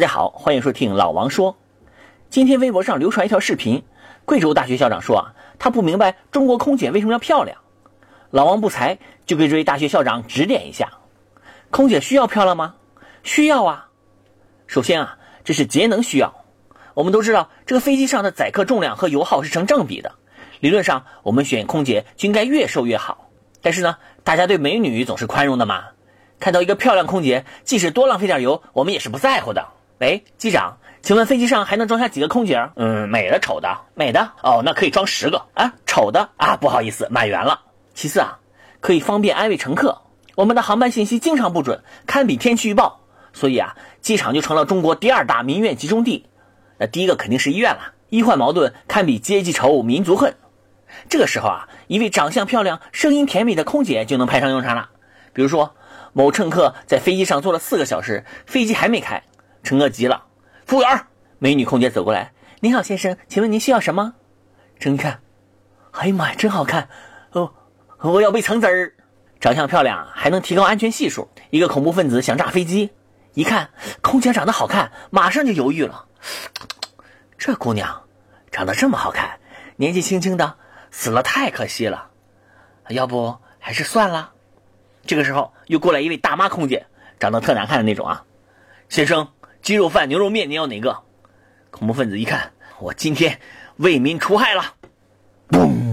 大家好，欢迎收听老王说。今天微博上流传一条视频，贵州大学校长说啊，他不明白中国空姐为什么要漂亮。老王不才，就给这位大学校长指点一下：空姐需要漂亮吗？需要啊。首先啊，这是节能需要。我们都知道，这个飞机上的载客重量和油耗是成正比的。理论上，我们选空姐就应该越瘦越好。但是呢，大家对美女总是宽容的嘛。看到一个漂亮空姐，即使多浪费点油，我们也是不在乎的。喂，机长，请问飞机上还能装下几个空姐？嗯，美的、丑的，美的。哦，那可以装十个啊。丑的啊，不好意思，满员了。其次啊，可以方便安慰乘客。我们的航班信息经常不准，堪比天气预报，所以啊，机场就成了中国第二大民怨集中地。那第一个肯定是医院了，医患矛盾堪比阶级仇、民族恨。这个时候啊，一位长相漂亮、声音甜美的空姐就能派上用场了。比如说，某乘客在飞机上坐了四个小时，飞机还没开。乘客急了，服务员，美女空姐走过来，您好，先生，请问您需要什么？乘客看，哎呀妈呀，真好看，哦，我要杯橙汁儿。长相漂亮还能提高安全系数。一个恐怖分子想炸飞机，一看空姐长得好看，马上就犹豫了。这姑娘长得这么好看，年纪轻轻的死了太可惜了，要不还是算了。这个时候又过来一位大妈空姐，长得特难看的那种啊，先生。鸡肉饭、牛肉面，你要哪个？恐怖分子一看，我今天为民除害了，嘣！